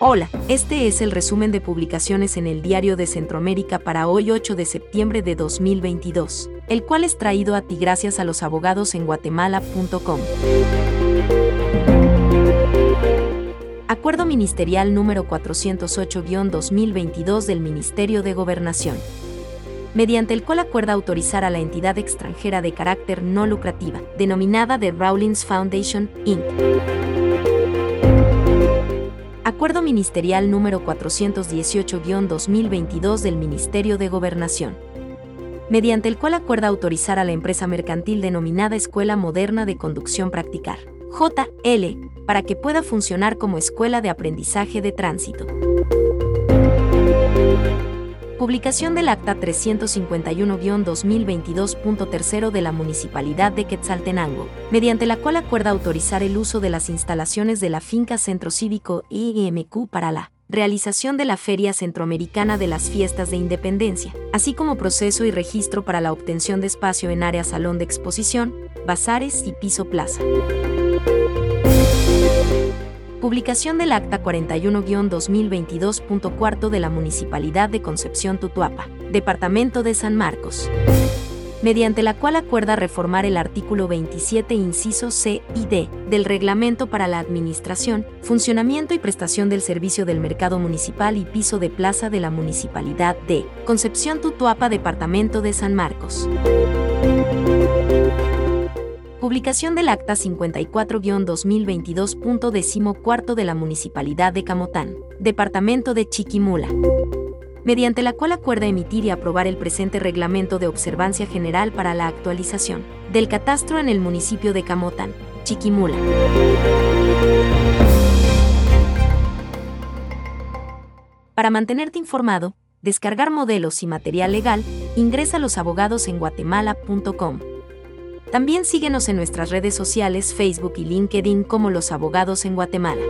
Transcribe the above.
Hola, este es el resumen de publicaciones en el Diario de Centroamérica para hoy 8 de septiembre de 2022, el cual es traído a ti gracias a los abogados en guatemala.com. Acuerdo Ministerial número 408-2022 del Ministerio de Gobernación mediante el cual acuerda autorizar a la entidad extranjera de carácter no lucrativa, denominada The Rawlings Foundation, Inc. Acuerdo Ministerial número 418-2022 del Ministerio de Gobernación, mediante el cual acuerda autorizar a la empresa mercantil denominada Escuela Moderna de Conducción Practicar, JL, para que pueda funcionar como escuela de aprendizaje de tránsito. Publicación del Acta 351-2022.3 de la Municipalidad de Quetzaltenango, mediante la cual acuerda autorizar el uso de las instalaciones de la finca Centro Cívico IMQ para la realización de la Feria Centroamericana de las Fiestas de Independencia, así como proceso y registro para la obtención de espacio en área salón de exposición, bazares y piso plaza. Publicación del Acta 41-2022.4 de la Municipalidad de Concepción Tutuapa, Departamento de San Marcos. Mediante la cual acuerda reformar el artículo 27, inciso C y D, del Reglamento para la Administración, Funcionamiento y Prestación del Servicio del Mercado Municipal y Piso de Plaza de la Municipalidad de Concepción Tutuapa, Departamento de San Marcos. Publicación del Acta 54-2022.14 de la Municipalidad de Camotán, Departamento de Chiquimula. Mediante la cual acuerda emitir y aprobar el presente Reglamento de Observancia General para la actualización del catastro en el municipio de Camotán, Chiquimula. Para mantenerte informado, descargar modelos y material legal, ingresa a losabogadosenguatemala.com. También síguenos en nuestras redes sociales Facebook y LinkedIn como Los Abogados en Guatemala.